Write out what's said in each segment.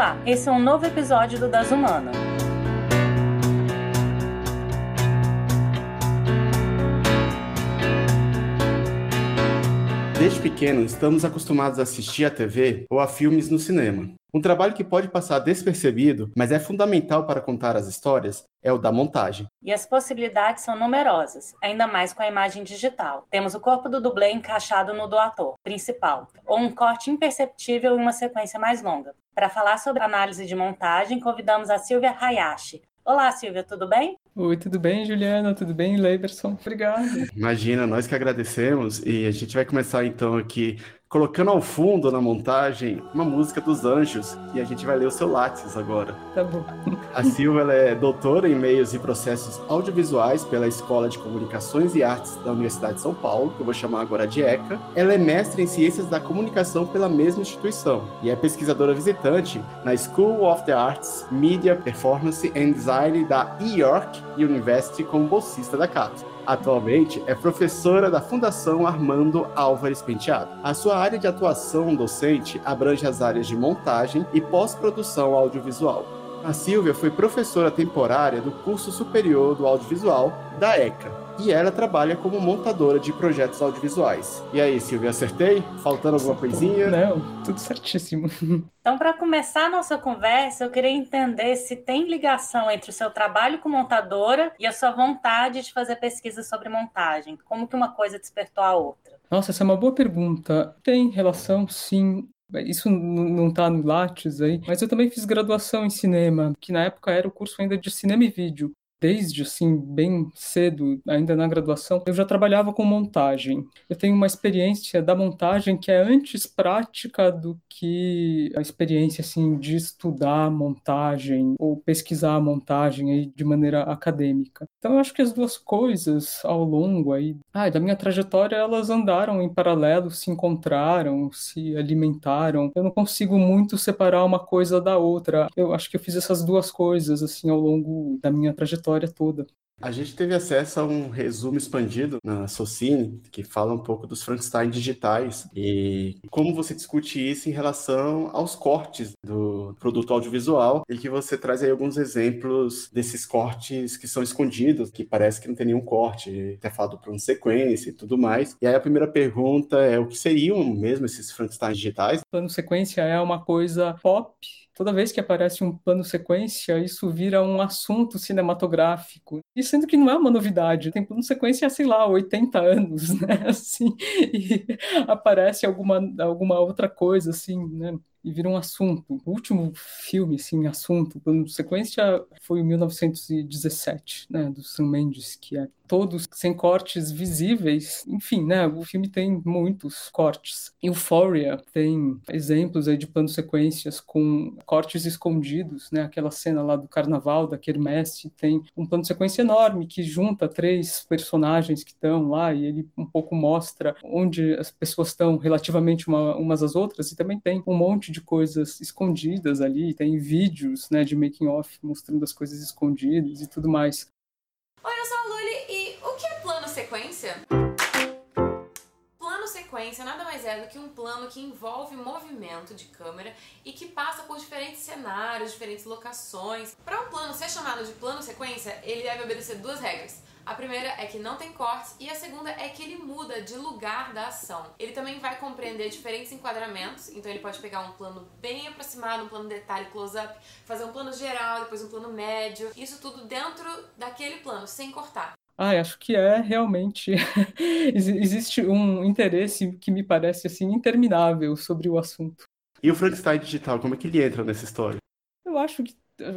Olá, esse é um novo episódio do Das Humana. Desde pequeno, estamos acostumados a assistir a TV ou a filmes no cinema. Um trabalho que pode passar despercebido, mas é fundamental para contar as histórias, é o da montagem. E as possibilidades são numerosas, ainda mais com a imagem digital. Temos o corpo do dublê encaixado no do ator principal, ou um corte imperceptível em uma sequência mais longa. Para falar sobre análise de montagem, convidamos a Silvia Hayashi, Olá, Silvia, tudo bem? Oi, tudo bem, Juliana? Tudo bem, Leiberson? Obrigado. Imagina, nós que agradecemos e a gente vai começar então aqui colocando ao fundo na montagem uma música dos Anjos e a gente vai ler o seu Lattes agora. Tá bom. A Silvia é doutora em meios e processos audiovisuais pela Escola de Comunicações e Artes da Universidade de São Paulo, que eu vou chamar agora de ECA. Ela é mestre em Ciências da Comunicação pela mesma instituição e é pesquisadora visitante na School of the Arts, Media, Performance and Design da York University como bolsista da CAPES. Atualmente é professora da Fundação Armando Álvares Penteado. A sua área de atuação docente abrange as áreas de montagem e pós-produção audiovisual. A Silvia foi professora temporária do curso superior do audiovisual da ECA, e ela trabalha como montadora de projetos audiovisuais. E aí, Silvia, acertei? Faltando alguma coisinha? Não, tudo certíssimo. Então, para começar a nossa conversa, eu queria entender se tem ligação entre o seu trabalho como montadora e a sua vontade de fazer pesquisa sobre montagem. Como que uma coisa despertou a outra? Nossa, essa é uma boa pergunta. Tem relação, sim. Isso não está no Lattes aí, mas eu também fiz graduação em cinema, que na época era o curso ainda de cinema e vídeo desde assim bem cedo, ainda na graduação, eu já trabalhava com montagem. Eu tenho uma experiência da montagem que é antes prática do que a experiência assim de estudar montagem ou pesquisar a montagem aí de maneira acadêmica. Então eu acho que as duas coisas ao longo aí, ah, da minha trajetória, elas andaram em paralelo, se encontraram, se alimentaram. Eu não consigo muito separar uma coisa da outra. Eu acho que eu fiz essas duas coisas assim ao longo da minha trajetória história toda. A gente teve acesso a um resumo expandido na Socine, que fala um pouco dos Frankenstein digitais e como você discute isso em relação aos cortes do produto audiovisual e que você traz aí alguns exemplos desses cortes que são escondidos, que parece que não tem nenhum corte, até falado plano sequência e tudo mais. E aí a primeira pergunta é o que seriam mesmo esses Frankenstein digitais? Plano sequência é uma coisa pop toda vez que aparece um plano sequência, isso vira um assunto cinematográfico. E sendo que não é uma novidade, tem plano sequência sei lá, 80 anos, né? Assim, e aparece alguma, alguma outra coisa, assim, né? E vira um assunto. O último filme, assim, assunto, plano sequência, foi em 1917, né, do Sam Mendes, que é todos sem cortes visíveis. Enfim, né? O filme tem muitos cortes. Euphoria tem exemplos aí de planos sequências com cortes escondidos, né? Aquela cena lá do carnaval da Kermesse tem um plano sequência enorme que junta três personagens que estão lá e ele um pouco mostra onde as pessoas estão relativamente uma, umas às outras e também tem um monte de coisas escondidas ali, tem vídeos, né, de making off mostrando as coisas escondidas e tudo mais. Oi, eu sou a Luli e o que é plano sequência? Plano sequência nada mais é do que um plano que envolve movimento de câmera e que passa por diferentes cenários, diferentes locações. Para um plano ser chamado de plano sequência, ele deve obedecer duas regras. A primeira é que não tem cortes e a segunda é que ele muda de lugar da ação. Ele também vai compreender diferentes enquadramentos, então ele pode pegar um plano bem aproximado, um plano detalhe close-up, fazer um plano geral, depois um plano médio, isso tudo dentro daquele plano, sem cortar. Ah, acho que é realmente existe um interesse que me parece assim interminável sobre o assunto. E o Frankenstein digital, como é que ele entra nessa história? Eu acho que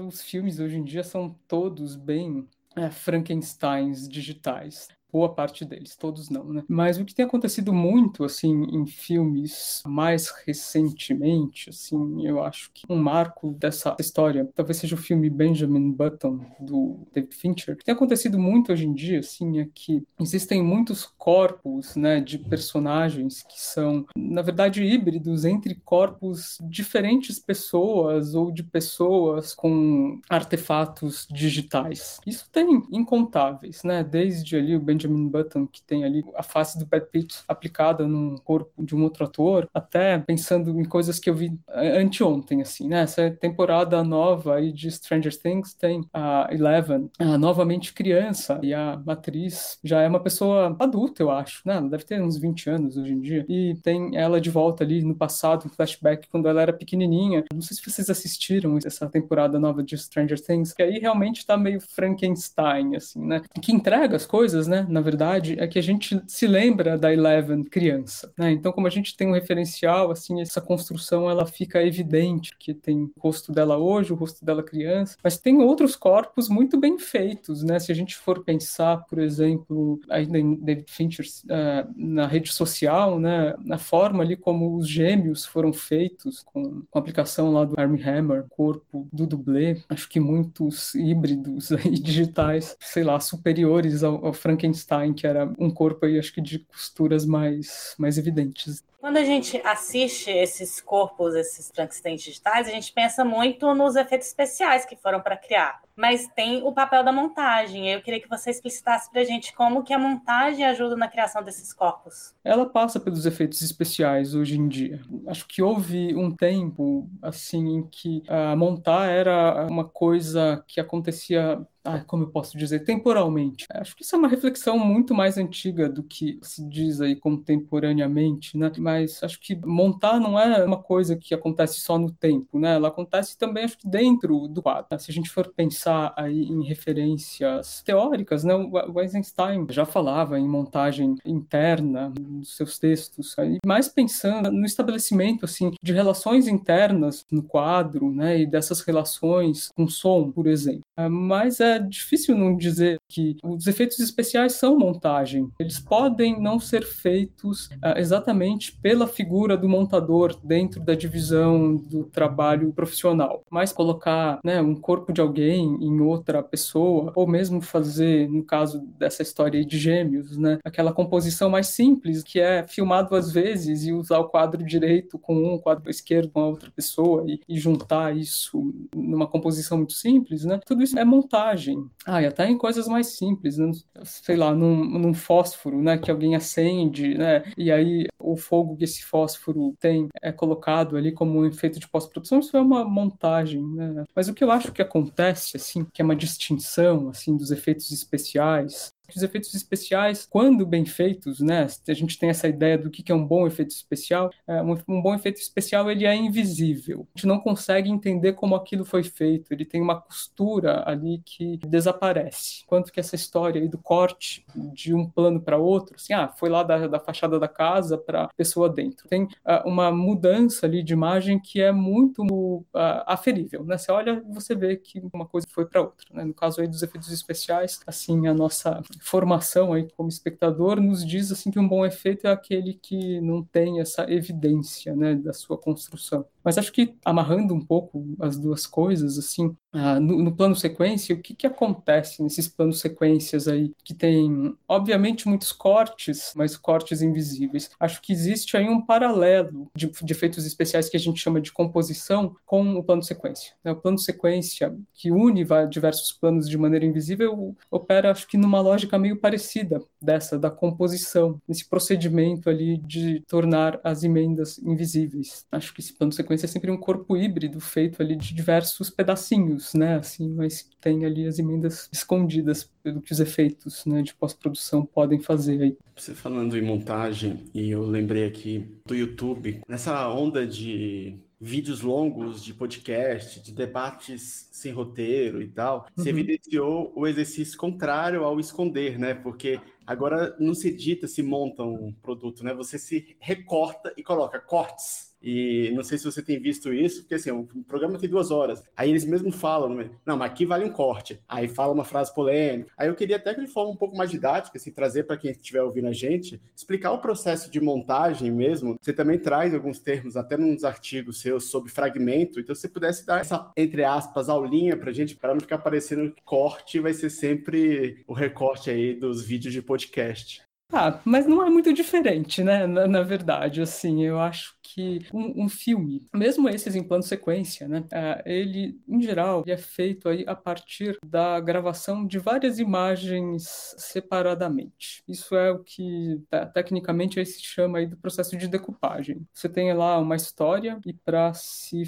os filmes hoje em dia são todos bem é, Frankensteins digitais boa parte deles, todos não, né? Mas o que tem acontecido muito, assim, em filmes mais recentemente, assim, eu acho que um marco dessa história talvez seja o filme Benjamin Button, do David Fincher. O que tem acontecido muito hoje em dia, assim, é que existem muitos corpos, né, de personagens que são, na verdade, híbridos entre corpos diferentes pessoas ou de pessoas com artefatos digitais. Isso tem incontáveis, né? Desde ali o Benjamin Benjamin Button, que tem ali a face do Brad Pitt aplicada no corpo de um outro ator, até pensando em coisas que eu vi anteontem, assim, né? Essa temporada nova aí de Stranger Things tem a Eleven, a novamente criança, e a atriz já é uma pessoa adulta, eu acho, né? Ela deve ter uns 20 anos hoje em dia, e tem ela de volta ali no passado, um flashback, quando ela era pequenininha. Não sei se vocês assistiram essa temporada nova de Stranger Things, que aí realmente tá meio Frankenstein, assim, né? Que entrega as coisas, né? Na verdade, é que a gente se lembra da Eleven criança, né? Então, como a gente tem um referencial, assim, essa construção ela fica evidente, que tem o rosto dela hoje, o rosto dela criança, mas tem outros corpos muito bem feitos, né? Se a gente for pensar, por exemplo, ainda em David Fincher, uh, na rede social, né? Na forma ali como os gêmeos foram feitos com, com a aplicação lá do Armie Hammer, corpo do dublê, acho que muitos híbridos digitais, sei lá, superiores ao, ao Frankenstein, que era um corpo aí, acho que de costuras mais, mais evidentes. Quando a gente assiste esses corpos, esses Frankenstein digitais, a gente pensa muito nos efeitos especiais que foram para criar. Mas tem o papel da montagem. Eu queria que você explicitasse para a gente como que a montagem ajuda na criação desses corpos. Ela passa pelos efeitos especiais hoje em dia. Acho que houve um tempo assim em que uh, montar era uma coisa que acontecia ah, como eu posso dizer, temporalmente. Acho que isso é uma reflexão muito mais antiga do que se diz aí contemporaneamente, né? Mas acho que montar não é uma coisa que acontece só no tempo, né? Ela acontece também, acho que dentro do quadro. Se a gente for pensar aí em referências teóricas, né? O Eisenstein já falava em montagem interna nos seus textos, aí, mais pensando no estabelecimento, assim, de relações internas no quadro, né? E dessas relações com som, por exemplo. Ah, mas é difícil não dizer que os efeitos especiais são montagem. Eles podem não ser feitos uh, exatamente pela figura do montador dentro da divisão do trabalho profissional, mas colocar né, um corpo de alguém em outra pessoa, ou mesmo fazer, no caso dessa história de gêmeos, né, aquela composição mais simples que é filmado às vezes e usar o quadro direito com um, o quadro esquerdo com a outra pessoa e, e juntar isso numa composição muito simples, né? Tudo isso é montagem ah, e até em coisas mais simples, né? sei lá, num, num, fósforo, né, que alguém acende, né, e aí o fogo que esse fósforo tem é colocado ali como um efeito de pós-produção, isso é uma montagem, né? Mas o que eu acho que acontece, assim, que é uma distinção, assim, dos efeitos especiais, os efeitos especiais, quando bem feitos, né, a gente tem essa ideia do que é um bom efeito especial, é, um bom efeito especial ele é invisível. A gente não consegue entender como aquilo foi feito, ele tem uma costura ali que desaparece. Quanto que essa história aí do corte de um plano para outro, assim, ah, foi lá da, da fachada da casa para pessoa dentro. Tem uh, uma mudança ali de imagem que é muito uh, aferível, né? Você olha e você vê que uma coisa foi para outra, né? No caso aí dos efeitos especiais, assim, a nossa formação aí como espectador nos diz assim que um bom efeito é aquele que não tem essa evidência, né, da sua construção. Mas acho que amarrando um pouco as duas coisas, assim, ah, no, no, plano sequência, o que, que acontece nesses planos sequências aí, que tem, obviamente, muitos cortes, mas cortes invisíveis. Acho que existe aí um paralelo de, de efeitos especiais que a gente chama de composição com o plano sequência. Né? O plano sequência, que une diversos planos de maneira invisível, opera, acho que, numa lógica meio parecida dessa, da composição, nesse procedimento ali de tornar as emendas invisíveis. Acho que esse plano sequência sequência é sempre um corpo híbrido feito ali de diversos pedacinhos, né? Assim, mas tem ali as emendas escondidas pelo que os efeitos né, de pós-produção podem fazer aí. Você falando em montagem, e eu lembrei aqui do YouTube, nessa onda de vídeos longos de podcast, de debates sem roteiro e tal, uhum. se evidenciou o exercício contrário ao esconder, né? Porque agora não se edita, se monta um produto, né? Você se recorta e coloca cortes e não sei se você tem visto isso, porque assim, o programa tem duas horas. Aí eles mesmos falam, né? não, mas aqui vale um corte. Aí fala uma frase polêmica. Aí eu queria até que de forma um pouco mais didática, assim, trazer para quem estiver ouvindo a gente, explicar o processo de montagem mesmo. Você também traz alguns termos, até nos artigos seus, sobre fragmento. Então, se você pudesse dar essa, entre aspas, aulinha para a gente, para não ficar parecendo corte, vai ser sempre o recorte aí dos vídeos de podcast. Ah, mas não é muito diferente, né? Na, na verdade, assim, eu acho que um, um, filme, mesmo esses em plano sequência, né? Uh, ele, em geral, é feito aí a partir da gravação de várias imagens separadamente. Isso é o que, tá, tecnicamente, aí se chama aí do processo de decupagem. Você tem lá uma história e para se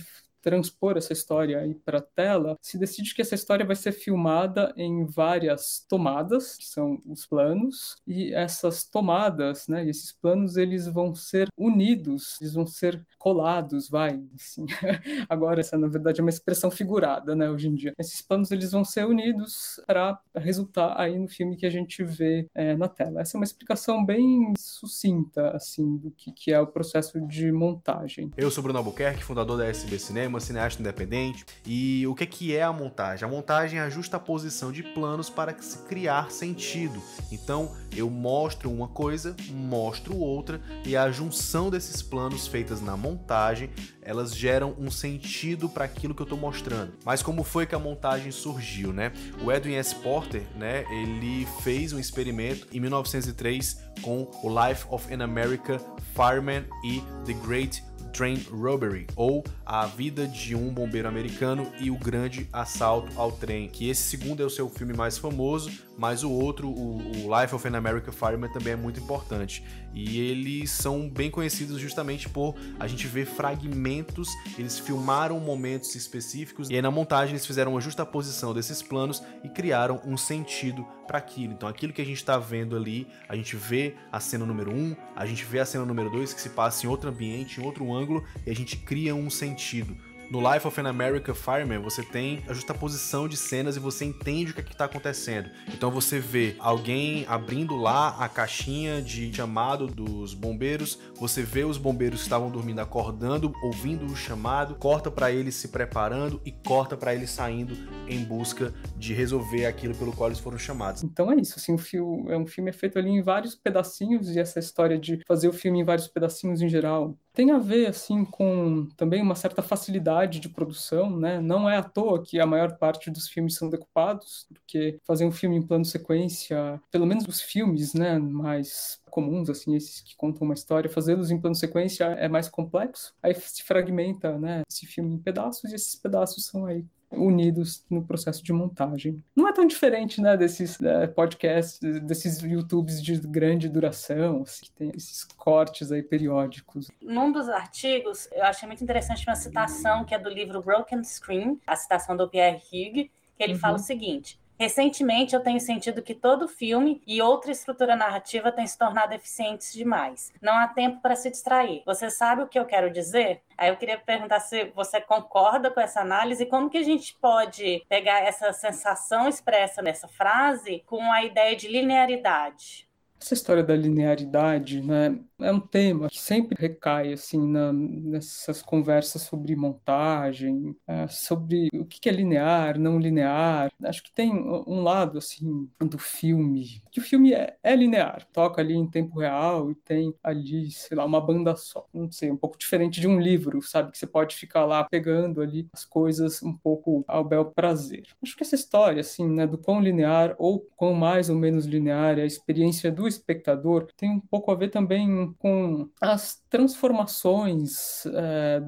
transpor essa história aí para tela, se decide que essa história vai ser filmada em várias tomadas, que são os planos, e essas tomadas, né, esses planos, eles vão ser unidos, eles vão ser colados, vai, assim. Agora essa na verdade é uma expressão figurada, né, hoje em dia. Esses planos eles vão ser unidos para resultar aí no filme que a gente vê é, na tela. Essa é uma explicação bem sucinta, assim, do que, que é o processo de montagem. Eu sou Bruno Albuquerque, fundador da SB Cinema uma cineasta independente. E o que, que é a montagem? A montagem é a justa posição de planos para se criar sentido. Então eu mostro uma coisa, mostro outra, e a junção desses planos feitas na montagem elas geram um sentido para aquilo que eu estou mostrando. Mas como foi que a montagem surgiu, né? O Edwin S. Porter, né, ele fez um experimento em 1903 com o Life of an American Fireman e The Great Train Robbery, ou A Vida de um Bombeiro Americano e o Grande Assalto ao Trem, que esse segundo é o seu filme mais famoso, mas o outro, o, o Life of an American Fireman, também é muito importante. E eles são bem conhecidos justamente por a gente ver fragmentos, eles filmaram momentos específicos e aí na montagem eles fizeram uma justa posição desses planos e criaram um sentido para aquilo. Então aquilo que a gente está vendo ali, a gente vê a cena número 1, um, a gente vê a cena número 2 que se passa em outro ambiente, em outro ângulo e a gente cria um sentido. No Life of an American Fireman, você tem a justaposição de cenas e você entende o que é está acontecendo. Então você vê alguém abrindo lá a caixinha de chamado dos bombeiros, você vê os bombeiros que estavam dormindo acordando, ouvindo o chamado, corta para eles se preparando e corta para eles saindo em busca de resolver aquilo pelo qual eles foram chamados. Então é isso, assim, o filme é um filme feito ali em vários pedacinhos e essa história de fazer o filme em vários pedacinhos em geral tem a ver assim com também uma certa facilidade de produção, né? Não é à toa que a maior parte dos filmes são decupados, porque fazer um filme em plano sequência, pelo menos os filmes, né, mais comuns assim, esses que contam uma história, fazê-los em plano sequência é mais complexo. Aí se fragmenta, né, esse filme em pedaços e esses pedaços são aí unidos no processo de montagem. Não é tão diferente, né, desses é, podcasts, desses YouTubes de grande duração, assim, que tem esses cortes aí periódicos. Num dos artigos, eu achei muito interessante uma citação que é do livro Broken Screen, a citação do Pierre Hughes, que ele uhum. fala o seguinte: Recentemente, eu tenho sentido que todo filme e outra estrutura narrativa têm se tornado eficientes demais. Não há tempo para se distrair. Você sabe o que eu quero dizer? Aí eu queria perguntar se você concorda com essa análise e como que a gente pode pegar essa sensação expressa nessa frase com a ideia de linearidade. Essa história da linearidade, né, é um tema que sempre recai assim na, nessas conversas sobre montagem, é, sobre o que é linear, não linear. Acho que tem um lado assim do filme que o filme é, é linear, toca ali em tempo real e tem ali, sei lá, uma banda só. Não sei, um pouco diferente de um livro, sabe, que você pode ficar lá pegando ali as coisas um pouco ao bel prazer. Acho que essa história assim, né, do quão linear ou quão mais ou menos linear é a experiência do espectador tem um pouco a ver também com as transformações é,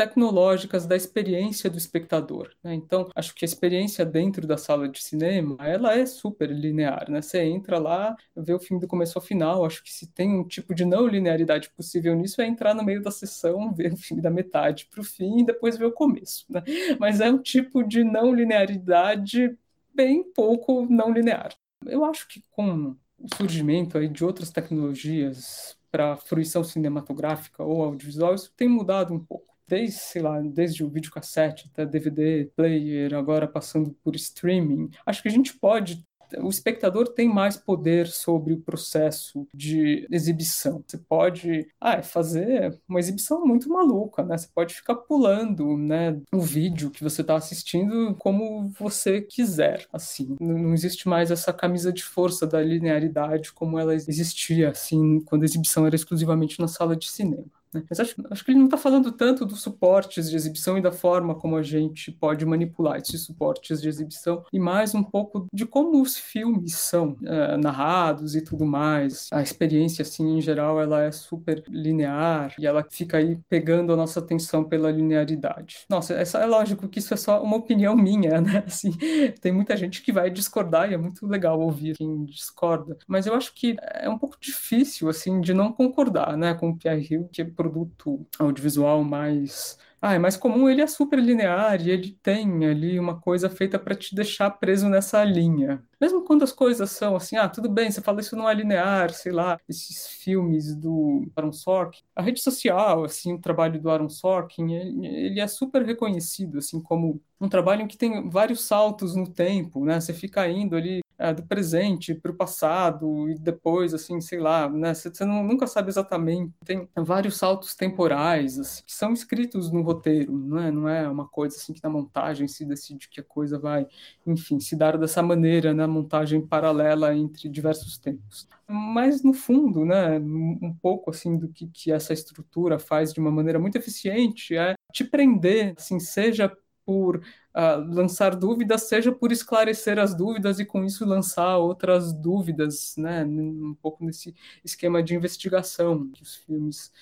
tecnológicas da experiência do espectador. Né? Então, acho que a experiência dentro da sala de cinema, ela é super linear, né? Você entra lá, vê o filme do começo ao final, acho que se tem um tipo de não linearidade possível nisso, é entrar no meio da sessão, ver o filme da metade para o fim e depois ver o começo, né? Mas é um tipo de não linearidade bem pouco não linear. Eu acho que com o surgimento aí de outras tecnologias para fruição cinematográfica ou audiovisual, isso tem mudado um pouco. Desde, sei lá, desde o videocassete até DVD, player, agora passando por streaming. Acho que a gente pode o espectador tem mais poder sobre o processo de exibição. Você pode ah, fazer uma exibição muito maluca, né? Você pode ficar pulando, né, o vídeo que você está assistindo como você quiser, assim. Não existe mais essa camisa de força da linearidade como ela existia, assim, quando a exibição era exclusivamente na sala de cinema. Né? Mas acho, acho que ele não está falando tanto dos suportes de exibição e da forma como a gente pode manipular esses suportes de exibição, e mais um pouco de como os filmes são é, narrados e tudo mais. A experiência, assim, em geral, ela é super linear e ela fica aí pegando a nossa atenção pela linearidade. Nossa, essa, é lógico que isso é só uma opinião minha, né? Assim, tem muita gente que vai discordar e é muito legal ouvir quem discorda, mas eu acho que é um pouco difícil, assim, de não concordar, né, com o Pierre Hill, que produto audiovisual mais ah, é mais comum, ele é super linear e ele tem ali uma coisa feita para te deixar preso nessa linha. Mesmo quando as coisas são assim, ah, tudo bem, você fala isso não é linear, sei lá, esses filmes do Aaron Sorkin, a rede social, assim, o trabalho do Aaron Sorkin, ele, é super reconhecido, assim, como um trabalho em que tem vários saltos no tempo, né? Você fica indo ali é, do presente para o passado e depois, assim, sei lá, né? Você, nunca sabe exatamente. Tem vários saltos temporais assim, que são escritos no roteiro, não é? Não é uma coisa assim que na montagem se decide que a coisa vai, enfim, se dar dessa maneira na montagem paralela entre diversos tempos. Mas no fundo, né, um pouco assim do que, que essa estrutura faz de uma maneira muito eficiente é te prender, assim, seja por lançar dúvidas, seja por esclarecer as dúvidas e com isso lançar outras dúvidas, né? Um pouco nesse esquema de investigação que os filmes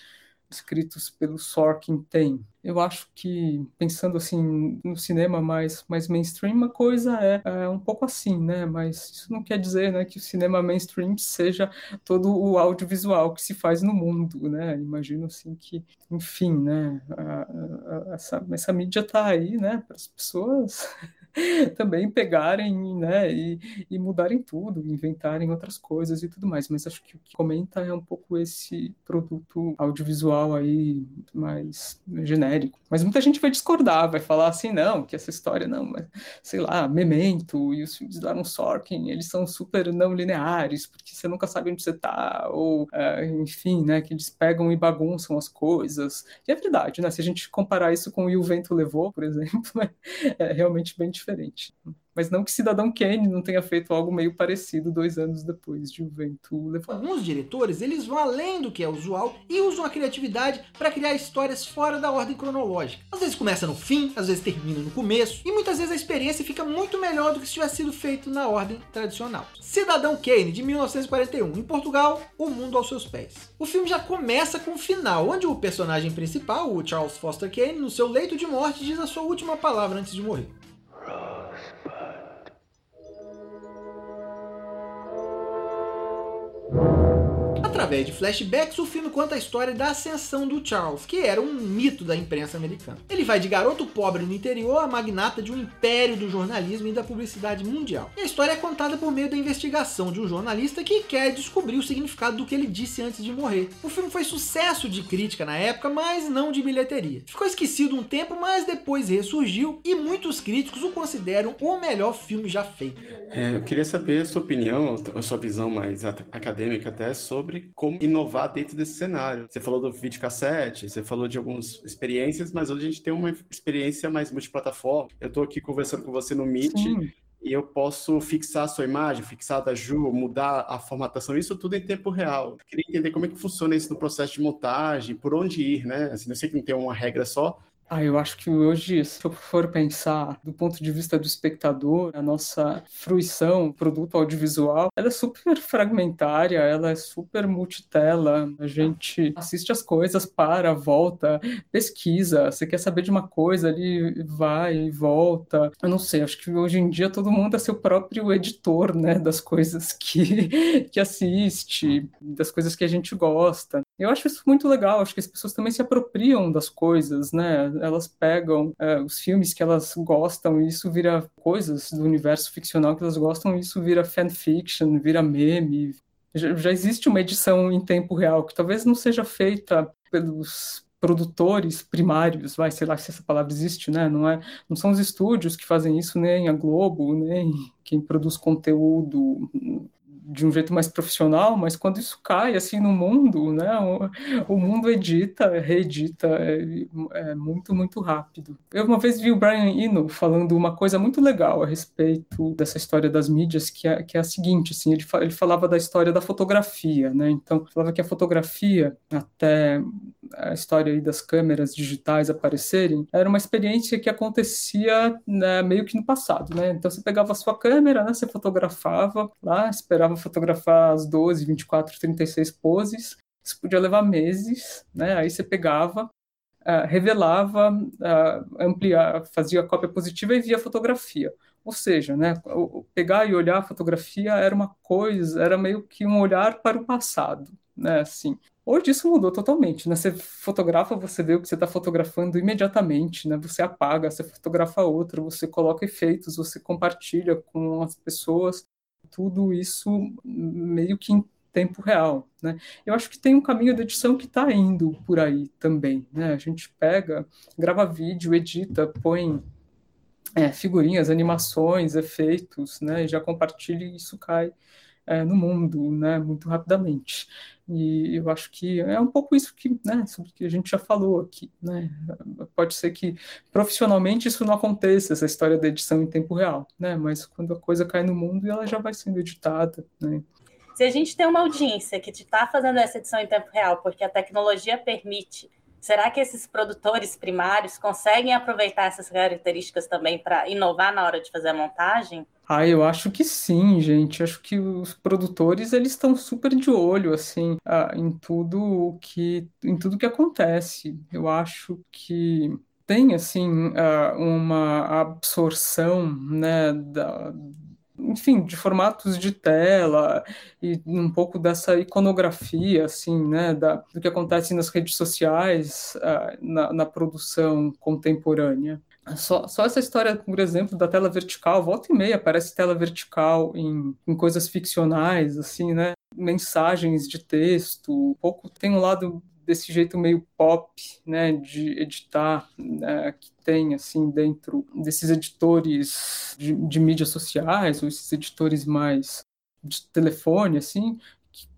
escritos pelo Sorkin têm. Eu acho que, pensando assim no cinema mais, mais mainstream, uma coisa é, é, um pouco assim, né? Mas isso não quer dizer né, que o cinema mainstream seja todo o audiovisual que se faz no mundo, né? Imagino assim que, enfim, né? A, a, essa, essa mídia está aí, né? Para as pessoas também pegarem né, e, e, mudarem tudo, inventarem outras coisas e tudo mais. Mas acho que o que comenta é um pouco esse produto audiovisual aí mais genérico. Mas muita gente vai discordar, vai falar assim, não, que essa história não, mas, sei lá, Memento e os filmes do Aaron Sorkin, eles são super não lineares, porque você nunca sabe onde você tá, ou, uh, enfim, né, que eles pegam e bagunçam as coisas. E é verdade, né, se a gente comparar isso com o o Vento Levou, por exemplo, é realmente bem diferente diferente. Mas não que Cidadão Kane não tenha feito algo meio parecido dois anos depois de O Vento Levou. Alguns diretores, eles vão além do que é usual e usam a criatividade para criar histórias fora da ordem cronológica. Às vezes começa no fim, às vezes termina no começo, e muitas vezes a experiência fica muito melhor do que se tivesse sido feito na ordem tradicional. Cidadão Kane, de 1941, em Portugal, O Mundo aos Seus Pés. O filme já começa com o final, onde o personagem principal, o Charles Foster Kane, no seu leito de morte, diz a sua última palavra antes de morrer. Rosebud. Através de flashbacks, o filme conta a história da ascensão do Charles, que era um mito da imprensa americana. Ele vai de garoto pobre no interior a magnata de um império do jornalismo e da publicidade mundial. E a história é contada por meio da investigação de um jornalista que quer descobrir o significado do que ele disse antes de morrer. O filme foi sucesso de crítica na época, mas não de bilheteria. Ficou esquecido um tempo, mas depois ressurgiu e muitos críticos o consideram o melhor filme já feito. É, eu queria saber a sua opinião, a sua visão mais acadêmica até sobre como inovar dentro desse cenário. Você falou do videocassete, você falou de algumas experiências, mas hoje a gente tem uma experiência mais multiplataforma. Eu estou aqui conversando com você no Meet. Sim e eu posso fixar a sua imagem, fixar a da Ju, mudar a formatação, isso tudo em tempo real. Eu queria entender como é que funciona isso no processo de montagem, por onde ir, né? Assim, eu sei que não tem uma regra só, ah, eu acho que hoje, se eu for pensar do ponto de vista do espectador, a nossa fruição, produto audiovisual, ela é super fragmentária, ela é super multitela. A gente assiste as coisas, para, volta, pesquisa. Você quer saber de uma coisa, ali vai e volta. Eu não sei, acho que hoje em dia todo mundo é seu próprio editor, né, das coisas que, que assiste, das coisas que a gente gosta. Eu acho isso muito legal, acho que as pessoas também se apropriam das coisas, né? Elas pegam é, os filmes que elas gostam e isso vira coisas do universo ficcional que elas gostam e isso vira fanfiction, vira meme. Já, já existe uma edição em tempo real que talvez não seja feita pelos produtores primários, vai, sei lá se essa palavra existe, né? Não é, não são os estúdios que fazem isso, nem a Globo, nem quem produz conteúdo de um jeito mais profissional, mas quando isso cai assim no mundo, né, o, o mundo edita, reedita é, é, muito, muito rápido. Eu uma vez vi o Brian Eno falando uma coisa muito legal a respeito dessa história das mídias, que é, que é a seguinte, assim, ele, ele falava da história da fotografia, né, então falava que a fotografia até a história aí das câmeras digitais aparecerem, era uma experiência que acontecia né, meio que no passado, né? Então você pegava a sua câmera, né, você fotografava lá, esperava fotografar as 12, 24, 36 poses, isso podia levar meses, né? Aí você pegava, uh, revelava, uh, ampliar, fazia a cópia positiva e via a fotografia. Ou seja, né, pegar e olhar a fotografia era uma coisa, era meio que um olhar para o passado, né, assim. Hoje isso mudou totalmente, né? Você fotografa, você vê o que você está fotografando imediatamente, né? Você apaga, você fotografa outro, você coloca efeitos, você compartilha com as pessoas, tudo isso meio que em tempo real, né? Eu acho que tem um caminho de edição que está indo por aí também, né? A gente pega, grava vídeo, edita, põe é, figurinhas, animações, efeitos, né? Já compartilha e isso cai é, no mundo, né? Muito rapidamente. E eu acho que é um pouco isso que, né, sobre que a gente já falou aqui, né? Pode ser que profissionalmente isso não aconteça, essa história da edição em tempo real, né? Mas quando a coisa cai no mundo, ela já vai sendo editada, né? Se a gente tem uma audiência que está fazendo essa edição em tempo real, porque a tecnologia permite, será que esses produtores primários conseguem aproveitar essas características também para inovar na hora de fazer a montagem? Ah, eu acho que sim, gente. Acho que os produtores eles estão super de olho assim em tudo que em tudo que acontece. Eu acho que tem assim uma absorção, né, da, enfim, de formatos de tela e um pouco dessa iconografia, assim, né, da, do que acontece nas redes sociais na, na, produção contemporânea. Só, só essa história, por exemplo, da tela vertical, volta e meia aparece tela vertical em, em coisas ficcionais, assim, né? Mensagens de texto, um pouco tem um lado desse jeito meio pop, né, de editar, né, que tem, assim, dentro desses editores de, de mídias sociais, ou esses editores mais de telefone, assim,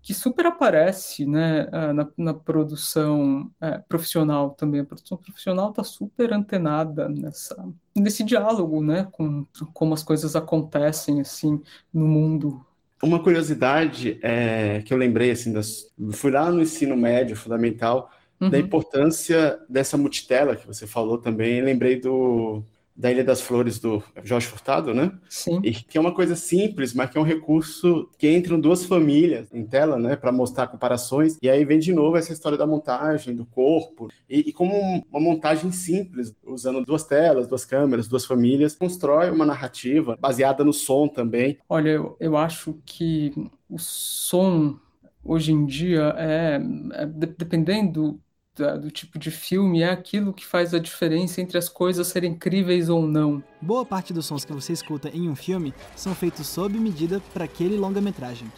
que super aparece né, ah, na, na produção é, profissional também. A produção profissional está super antenada nessa, nesse diálogo né, com como as coisas acontecem assim no mundo. Uma curiosidade é, que eu lembrei, assim, das, fui lá no ensino médio fundamental, uhum. da importância dessa multitela que você falou também, lembrei do da Ilha das Flores do Jorge Furtado, né? Sim. E que é uma coisa simples, mas que é um recurso que entram duas famílias em tela, né, para mostrar comparações. E aí vem de novo essa história da montagem, do corpo, e, e como uma montagem simples, usando duas telas, duas câmeras, duas famílias, constrói uma narrativa baseada no som também. Olha, eu, eu acho que o som hoje em dia é, é dependendo da, do tipo de filme é aquilo que faz a diferença entre as coisas serem críveis ou não. Boa parte dos sons que você escuta em um filme são feitos sob medida para aquele longa-metragem.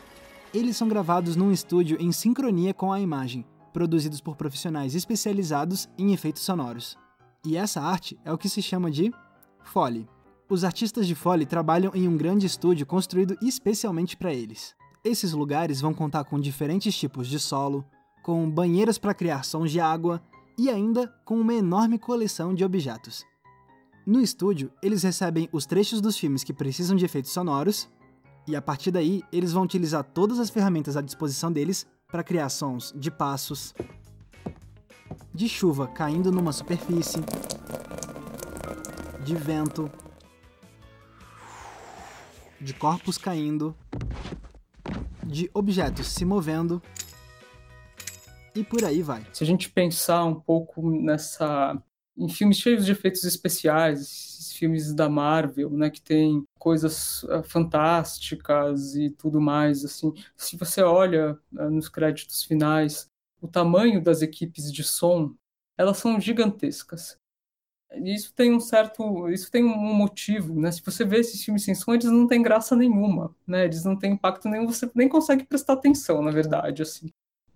Eles são gravados num estúdio em sincronia com a imagem, produzidos por profissionais especializados em efeitos sonoros. E essa arte é o que se chama de Foley. Os artistas de Foley trabalham em um grande estúdio construído especialmente para eles. Esses lugares vão contar com diferentes tipos de solo, com banheiras para criar sons de água e ainda com uma enorme coleção de objetos. No estúdio, eles recebem os trechos dos filmes que precisam de efeitos sonoros, e a partir daí eles vão utilizar todas as ferramentas à disposição deles para criar sons de passos, de chuva caindo numa superfície, de vento, de corpos caindo, de objetos se movendo e por aí vai. Se a gente pensar um pouco nessa em filmes cheios de efeitos especiais, esses filmes da Marvel, né, que tem coisas uh, fantásticas e tudo mais, assim, se você olha uh, nos créditos finais, o tamanho das equipes de som, elas são gigantescas. Isso tem um certo, isso tem um motivo, né? Se você vê esses filmes sem som, eles não têm graça nenhuma, né? Eles não têm impacto nenhum, você nem consegue prestar atenção, na verdade, assim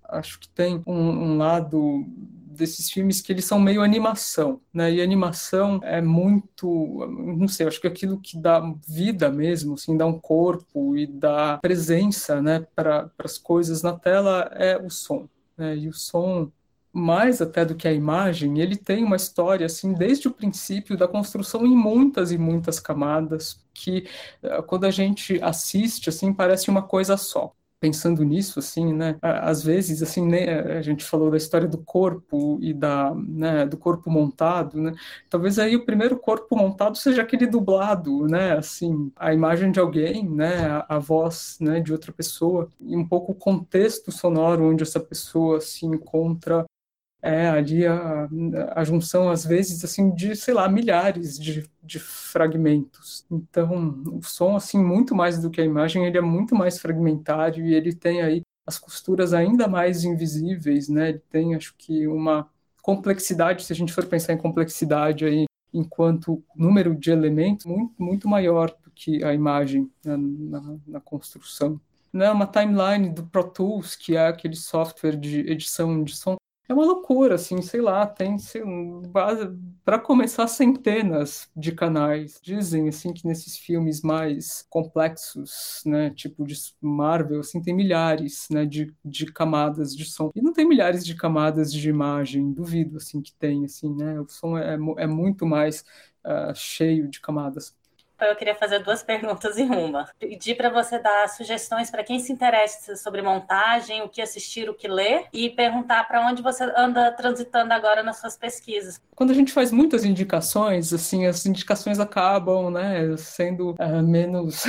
acho que tem um, um, lado desses filmes que eles são meio animação, né? E animação é muito, não sei, acho que aquilo que dá vida mesmo, assim, dá um corpo e dá presença, né, para as coisas na tela é o som, né? E o som mais até do que a imagem, ele tem uma história assim desde o princípio da construção em muitas e muitas camadas que eh, quando a gente assiste assim parece uma coisa só pensando nisso, assim, né? Às vezes, assim, né, a gente falou da história do corpo e da, né, do corpo montado, né? Talvez aí o primeiro corpo montado seja aquele dublado, né? Assim, a imagem de alguém, né? A, voz, né, de outra pessoa e um pouco o contexto sonoro onde essa pessoa se encontra é ali a, a junção, às vezes, assim, de, sei lá, milhares de, de fragmentos. Então, o som, assim, muito mais do que a imagem, ele é muito mais fragmentário e ele tem aí as costuras ainda mais invisíveis, né? Ele tem, acho que, uma complexidade, se a gente for pensar em complexidade aí, enquanto número de elementos, muito, muito maior do que a imagem né, na, na construção. Né, uma timeline do Pro Tools, que é aquele software de edição de som, é uma loucura, assim, sei lá, tem para começar centenas de canais. Dizem assim que nesses filmes mais complexos, né, tipo de Marvel, assim, tem milhares, né, de, de camadas de som. E não tem milhares de camadas de imagem, duvido assim que tem, assim, né? O som é, é muito mais uh, cheio de camadas. Então, eu queria fazer duas perguntas em uma. Pedir para você dar sugestões para quem se interessa sobre montagem, o que assistir, o que ler, e perguntar para onde você anda transitando agora nas suas pesquisas. Quando a gente faz muitas indicações, assim, as indicações acabam, né, sendo uh, menos,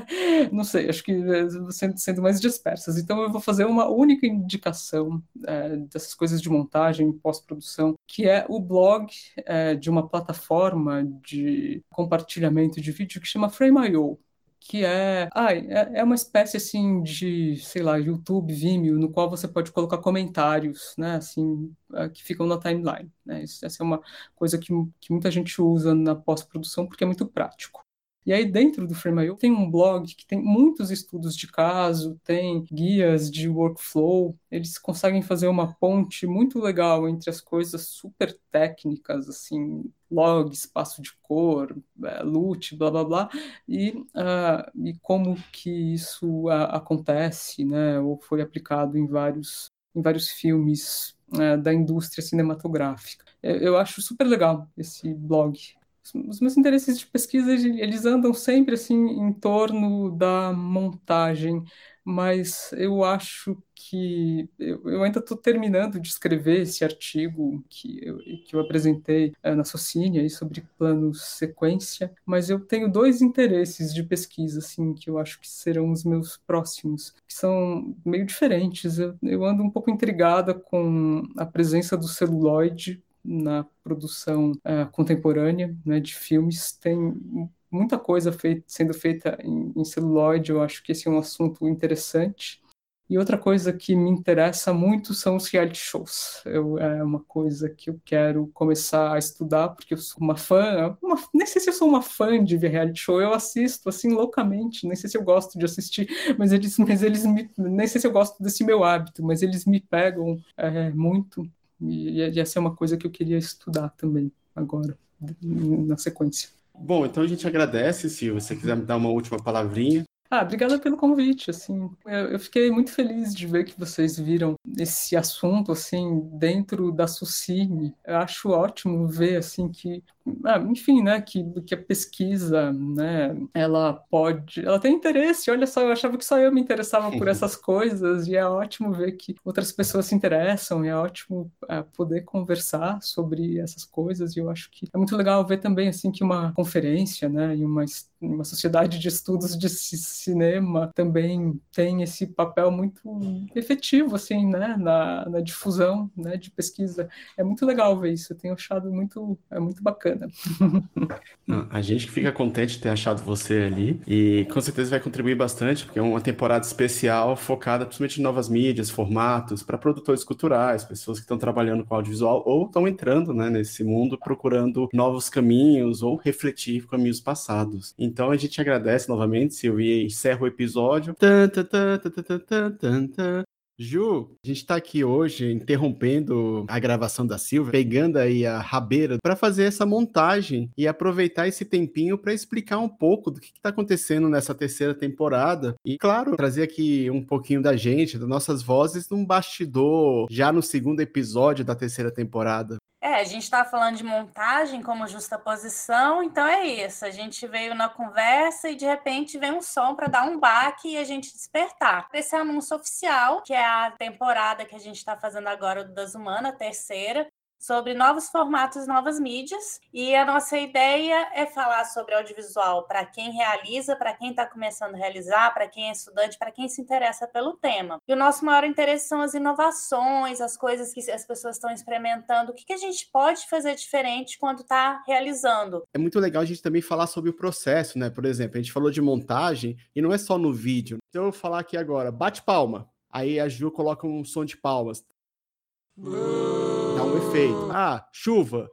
não sei, acho que eh, sendo, sendo, mais dispersas. Então, eu vou fazer uma única indicação uh, dessas coisas de montagem, pós-produção, que é o blog uh, de uma plataforma de compartilhamento de vídeo que chama Frame.io, que é, ah, é, é uma espécie assim de, sei lá, YouTube, Vimeo, no qual você pode colocar comentários, né, assim, é, que ficam na timeline, né? Isso, essa é uma coisa que, que muita gente usa na pós-produção porque é muito prático. E aí, dentro do Frame.io, tem um blog que tem muitos estudos de caso, tem guias de workflow. Eles conseguem fazer uma ponte muito legal entre as coisas super técnicas, assim, log, espaço de cor, é, LUT, blá blá blá, e, uh, e como que isso uh, acontece, né, ou foi aplicado em vários, em vários filmes uh, da indústria cinematográfica. Eu, eu acho super legal esse blog os meus interesses de pesquisa eles andam sempre assim em torno da montagem, mas eu acho que eu, eu ainda estou terminando de escrever esse artigo que eu, que eu apresentei é, na Socinia sobre plano sequência, mas eu tenho dois interesses de pesquisa assim que eu acho que serão os meus próximos, que são meio diferentes. Eu, eu ando um pouco intrigada com a presença do celuloide na produção uh, contemporânea né, de filmes. Tem muita coisa feita, sendo feita em, em celuloide, eu acho que esse é um assunto interessante. E outra coisa que me interessa muito são os reality shows. Eu, é uma coisa que eu quero começar a estudar, porque eu sou uma fã, uma, nem sei se eu sou uma fã de ver reality show, eu assisto assim loucamente, nem sei se eu gosto de assistir, mas eles, mas eles me, nem sei se eu gosto desse meu hábito, mas eles me pegam é, muito. E, essa é uma coisa que eu queria estudar também agora, na sequência. Bom, então a gente agradece, se você quiser me dar uma última palavrinha. Ah, obrigada pelo convite, assim, eu, fiquei muito feliz de ver que vocês viram esse assunto, assim, dentro da Sucine. Eu acho ótimo ver, assim, que enfim, né, que, que a pesquisa, né, ela pode, ela tem interesse, olha só, eu achava que só eu me interessava por essas coisas, e é ótimo ver que outras pessoas se interessam, e é ótimo é, poder conversar sobre essas coisas, e eu acho que é muito legal ver também, assim, que uma conferência, né, e uma, uma sociedade de estudos de cinema também tem esse papel muito efetivo, assim, né, na, na difusão, né, de pesquisa. É muito legal ver isso, eu tenho achado muito, é muito bacana bacana. A gente fica contente de ter achado você ali e com certeza vai contribuir bastante, porque é uma temporada especial focada principalmente em novas mídias, formatos, para produtores culturais, pessoas que estão trabalhando com audiovisual ou estão entrando né, nesse mundo procurando novos caminhos ou refletir caminhos passados. Então a gente agradece novamente, Silvia, e encerra o episódio. Ju, a gente está aqui hoje interrompendo a gravação da Silvia, pegando aí a rabeira para fazer essa montagem e aproveitar esse tempinho para explicar um pouco do que está acontecendo nessa terceira temporada e, claro, trazer aqui um pouquinho da gente, das nossas vozes, num bastidor já no segundo episódio da terceira temporada. É, a gente está falando de montagem como justaposição, então é isso. A gente veio na conversa e de repente vem um som para dar um baque e a gente despertar. Esse é anúncio oficial, que é a temporada que a gente está fazendo agora do Das Humana, terceira, sobre novos formatos, novas mídias. E a nossa ideia é falar sobre audiovisual para quem realiza, para quem está começando a realizar, para quem é estudante, para quem se interessa pelo tema. E o nosso maior interesse são as inovações, as coisas que as pessoas estão experimentando, o que, que a gente pode fazer diferente quando está realizando. É muito legal a gente também falar sobre o processo, né? Por exemplo, a gente falou de montagem e não é só no vídeo. Se eu falar aqui agora, bate palma. Aí a Ju coloca um som de palmas dá um efeito. Ah, chuva.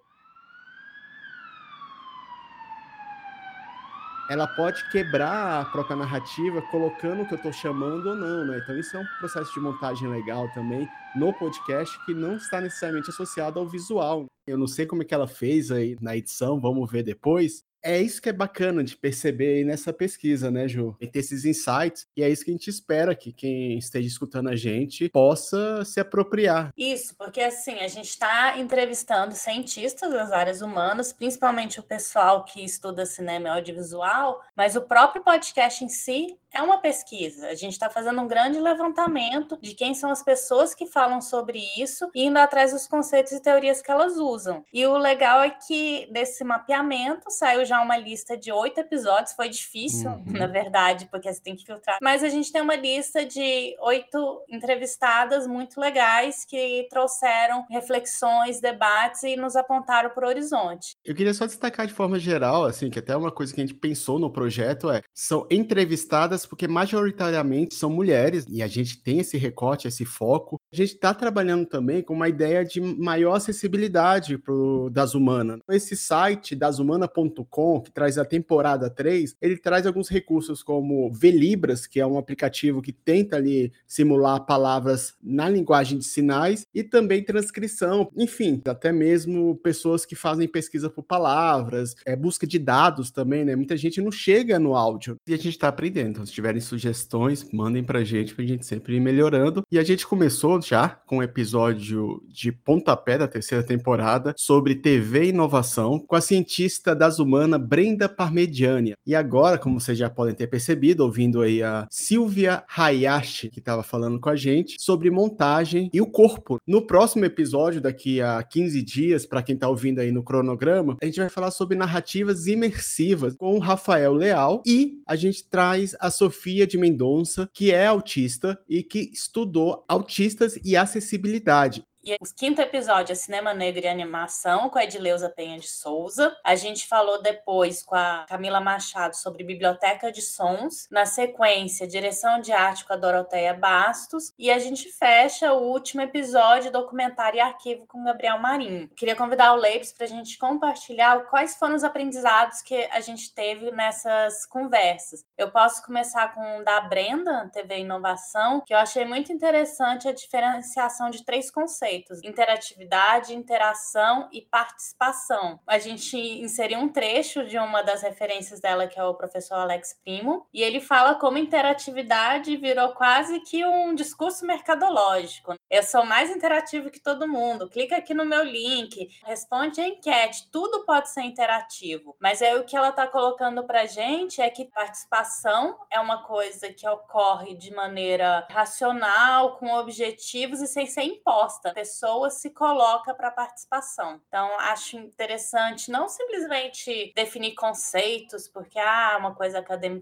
Ela pode quebrar a própria narrativa colocando o que eu estou chamando ou não, né? Então isso é um processo de montagem legal também no podcast que não está necessariamente associado ao visual. Eu não sei como é que ela fez aí na edição, vamos ver depois, é isso que é bacana de perceber aí nessa pesquisa, né, Ju? E ter esses insights, e é isso que a gente espera que quem esteja escutando a gente possa se apropriar. Isso, porque assim, a gente está entrevistando cientistas das áreas humanas, principalmente o pessoal que estuda cinema e audiovisual, mas o próprio podcast em si é uma pesquisa. A gente está fazendo um grande levantamento de quem são as pessoas que falam sobre isso e indo atrás dos conceitos e teorias que elas usam. E o legal é que desse mapeamento saiu já uma lista de oito episódios. Foi difícil, uhum. na verdade, porque você tem que filtrar. Mas a gente tem uma lista de oito entrevistadas muito legais que trouxeram reflexões, debates e nos apontaram para o horizonte. Eu queria só destacar de forma geral, assim, que até uma coisa que a gente pensou no projeto é são entrevistadas porque majoritariamente são mulheres e a gente tem esse recorte, esse foco. A gente está trabalhando também com uma ideia de maior acessibilidade para o Das Humana. Esse site, dashumana.com, que traz a temporada 3, ele traz alguns recursos como Velibras, que é um aplicativo que tenta ali simular palavras na linguagem de sinais, e também transcrição. Enfim, até mesmo pessoas que fazem pesquisa por palavras, é, busca de dados também, né? Muita gente não chega no áudio e a gente está aprendendo se tiverem sugestões, mandem pra gente, pra gente sempre ir melhorando. E a gente começou já com um episódio de pontapé da terceira temporada sobre TV e inovação com a cientista das humanas Brenda Parmediani. E agora, como vocês já podem ter percebido, ouvindo aí a Silvia Hayashi, que estava falando com a gente, sobre montagem e o corpo. No próximo episódio, daqui a 15 dias, para quem está ouvindo aí no cronograma, a gente vai falar sobre narrativas imersivas com o Rafael Leal e a gente traz a Sofia de Mendonça, que é autista e que estudou autistas e acessibilidade. E o quinto episódio é Cinema Negro e Animação, com a Edileuza Penha de Souza. A gente falou depois com a Camila Machado sobre Biblioteca de Sons. Na sequência, Direção de Arte com a Doroteia Bastos. E a gente fecha o último episódio, Documentário e Arquivo com Gabriel Marinho. Queria convidar o Leibs para a gente compartilhar quais foram os aprendizados que a gente teve nessas conversas. Eu posso começar com o da Brenda, TV Inovação, que eu achei muito interessante a diferenciação de três conceitos conceitos: interatividade, interação e participação. A gente inseriu um trecho de uma das referências dela, que é o professor Alex Primo, e ele fala como interatividade virou quase que um discurso mercadológico. Eu sou mais interativo que todo mundo. Clica aqui no meu link, responde a enquete, tudo pode ser interativo. Mas aí o que ela está colocando para gente é que participação é uma coisa que ocorre de maneira racional, com objetivos e sem ser imposta pessoa se coloca para participação. Então, acho interessante não simplesmente definir conceitos, porque ah, uma coisa acadêmica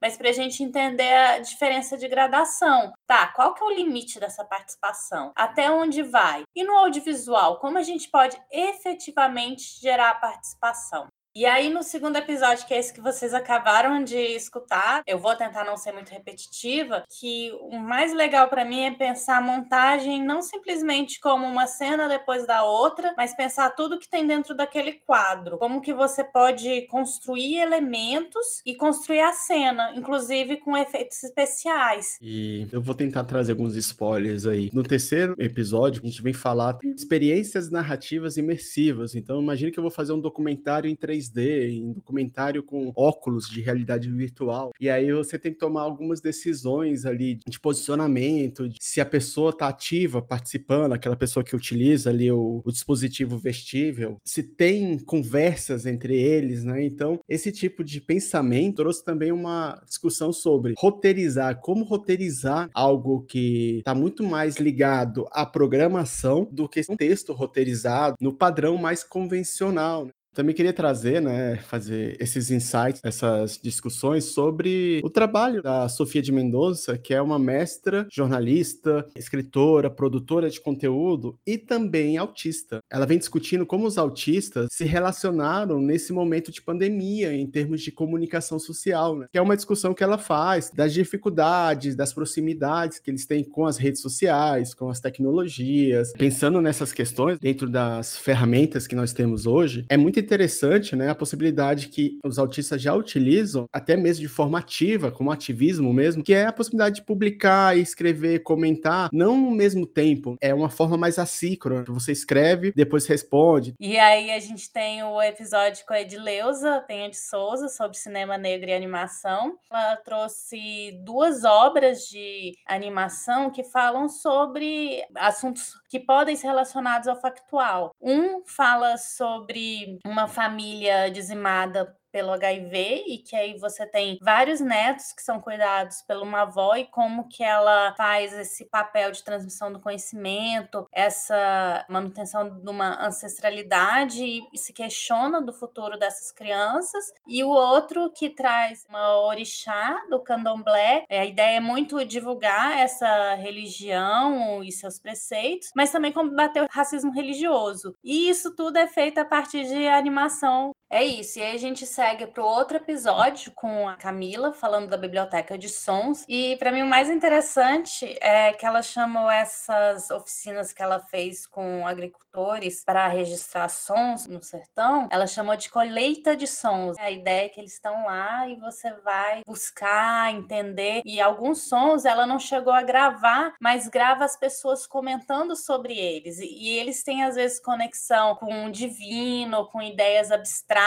mas para a gente entender a diferença de gradação. Tá, qual que é o limite dessa participação? Até onde vai? E no audiovisual, como a gente pode efetivamente gerar participação? E aí, no segundo episódio, que é esse que vocês acabaram de escutar, eu vou tentar não ser muito repetitiva, que o mais legal para mim é pensar a montagem não simplesmente como uma cena depois da outra, mas pensar tudo que tem dentro daquele quadro. Como que você pode construir elementos e construir a cena, inclusive com efeitos especiais. E eu vou tentar trazer alguns spoilers aí. No terceiro episódio, a gente vem falar experiências narrativas imersivas. Então, imagine que eu vou fazer um documentário em três 3D, em documentário com óculos de realidade virtual. E aí você tem que tomar algumas decisões ali de posicionamento, de se a pessoa está ativa, participando, aquela pessoa que utiliza ali o, o dispositivo vestível, se tem conversas entre eles, né? Então, esse tipo de pensamento trouxe também uma discussão sobre roteirizar, como roteirizar algo que está muito mais ligado à programação do que um texto roteirizado no padrão mais convencional. Também queria trazer, né, fazer esses insights, essas discussões sobre o trabalho da Sofia de Mendonça, que é uma mestra, jornalista, escritora, produtora de conteúdo e também autista. Ela vem discutindo como os autistas se relacionaram nesse momento de pandemia em termos de comunicação social, né? que é uma discussão que ela faz das dificuldades, das proximidades que eles têm com as redes sociais, com as tecnologias. Pensando nessas questões dentro das ferramentas que nós temos hoje, é muito interessante, né, a possibilidade que os autistas já utilizam, até mesmo de forma ativa, como ativismo mesmo, que é a possibilidade de publicar, escrever, comentar, não no mesmo tempo. É uma forma mais assíncrona. Você escreve, depois responde. E aí a gente tem o episódio com a Edileuza Penha de Souza sobre cinema negro e animação. Ela trouxe duas obras de animação que falam sobre assuntos que podem ser relacionados ao factual. Um fala sobre uma família dizimada pelo HIV e que aí você tem vários netos que são cuidados por uma avó e como que ela faz esse papel de transmissão do conhecimento, essa manutenção de uma ancestralidade e se questiona do futuro dessas crianças. E o outro que traz uma orixá do candomblé, é, a ideia é muito divulgar essa religião e seus preceitos, mas também combater o racismo religioso. E isso tudo é feito a partir de animação é isso. E aí a gente segue para o outro episódio com a Camila falando da biblioteca de sons. E para mim o mais interessante é que ela chamou essas oficinas que ela fez com agricultores para registrar sons no sertão. Ela chamou de colheita de sons. A ideia é que eles estão lá e você vai buscar, entender. E alguns sons ela não chegou a gravar, mas grava as pessoas comentando sobre eles. E eles têm às vezes conexão com o divino, com ideias abstratas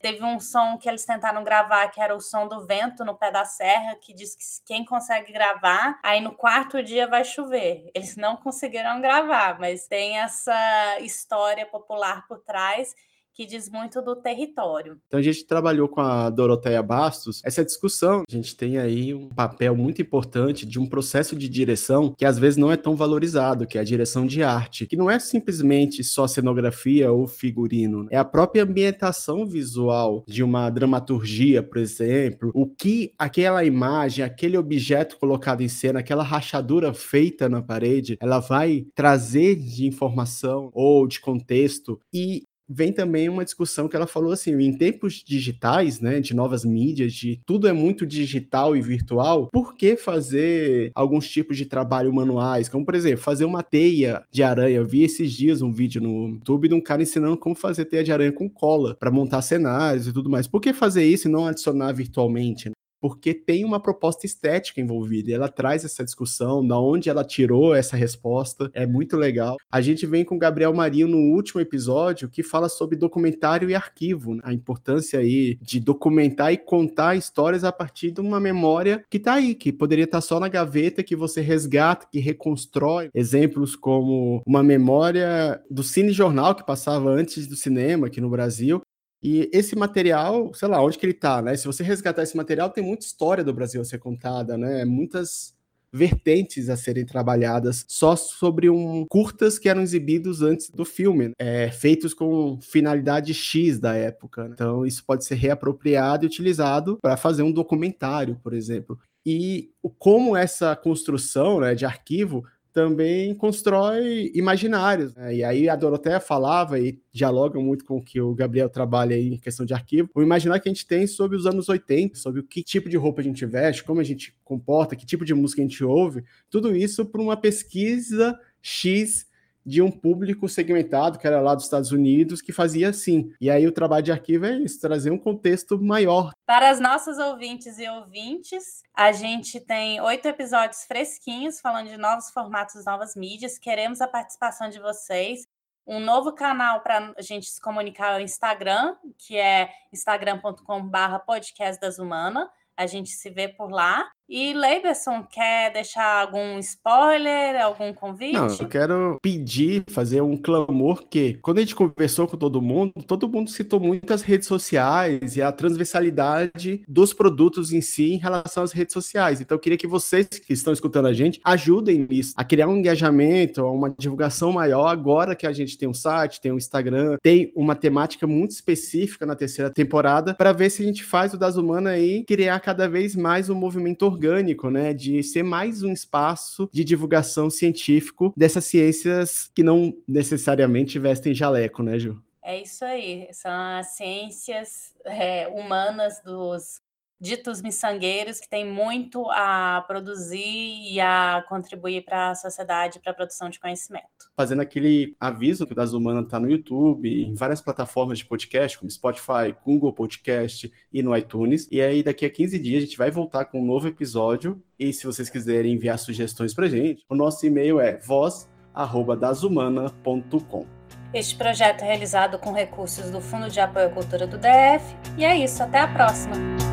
Teve um som que eles tentaram gravar, que era o som do vento no pé da serra, que diz que quem consegue gravar, aí no quarto dia vai chover. Eles não conseguiram gravar, mas tem essa história popular por trás que diz muito do território. Então a gente trabalhou com a Doroteia Bastos essa discussão. A gente tem aí um papel muito importante de um processo de direção que às vezes não é tão valorizado, que é a direção de arte, que não é simplesmente só cenografia ou figurino, é a própria ambientação visual de uma dramaturgia, por exemplo, o que aquela imagem, aquele objeto colocado em cena, aquela rachadura feita na parede, ela vai trazer de informação ou de contexto e vem também uma discussão que ela falou assim, em tempos digitais, né, de novas mídias, de tudo é muito digital e virtual, por que fazer alguns tipos de trabalho manuais, como por exemplo, fazer uma teia de aranha. Eu vi esses dias um vídeo no YouTube de um cara ensinando como fazer teia de aranha com cola para montar cenários e tudo mais. Por que fazer isso e não adicionar virtualmente? Porque tem uma proposta estética envolvida e ela traz essa discussão, da onde ela tirou essa resposta, é muito legal. A gente vem com o Gabriel Marinho no último episódio que fala sobre documentário e arquivo, né? a importância aí de documentar e contar histórias a partir de uma memória que tá aí, que poderia estar tá só na gaveta, que você resgata, que reconstrói. Exemplos como uma memória do Cine Jornal que passava antes do cinema aqui no Brasil, e esse material, sei lá, onde que ele está, né? Se você resgatar esse material, tem muita história do Brasil a ser contada, né? Muitas vertentes a serem trabalhadas só sobre um curtas que eram exibidos antes do filme, é, feitos com finalidade X da época. Né? Então isso pode ser reapropriado e utilizado para fazer um documentário, por exemplo. E como essa construção né, de arquivo também constrói imaginários. Né? E aí a Doroteia falava e dialoga muito com o que o Gabriel trabalha aí em questão de arquivo, o imaginário que a gente tem sobre os anos 80, sobre o que tipo de roupa a gente veste, como a gente comporta, que tipo de música a gente ouve, tudo isso por uma pesquisa X de um público segmentado, que era lá dos Estados Unidos, que fazia assim. E aí o trabalho de arquivo é isso, trazer um contexto maior. Para as nossas ouvintes e ouvintes, a gente tem oito episódios fresquinhos falando de novos formatos, novas mídias. Queremos a participação de vocês. Um novo canal para a gente se comunicar é o Instagram, que é instagram.com.br podcast das humanas. A gente se vê por lá. E Leiberson, quer deixar algum spoiler, algum convite? Não, eu quero pedir, fazer um clamor que, quando a gente conversou com todo mundo, todo mundo citou muitas redes sociais e a transversalidade dos produtos em si em relação às redes sociais. Então, eu queria que vocês que estão escutando a gente ajudem nisso, a criar um engajamento, uma divulgação maior agora que a gente tem um site, tem um Instagram, tem uma temática muito específica na terceira temporada, para ver se a gente faz o Das Humanas aí criar cada vez mais um movimento orgânico né, de ser mais um espaço de divulgação científico dessas ciências que não necessariamente vestem jaleco, né, Ju? É isso aí, são as ciências é, humanas dos ditos miçangueiros que têm muito a produzir e a contribuir para a sociedade, para a produção de conhecimento. Fazendo aquele aviso que o Das Humanas está no YouTube, em várias plataformas de podcast, como Spotify, Google Podcast e no iTunes. E aí, daqui a 15 dias, a gente vai voltar com um novo episódio. E se vocês quiserem enviar sugestões para gente, o nosso e-mail é voz.dasumana.com. Este projeto é realizado com recursos do Fundo de Apoio à Cultura do DF. E é isso, até a próxima!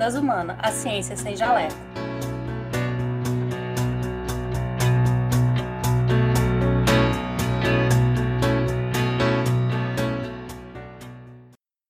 Das humanas, a ciência sem jaleco.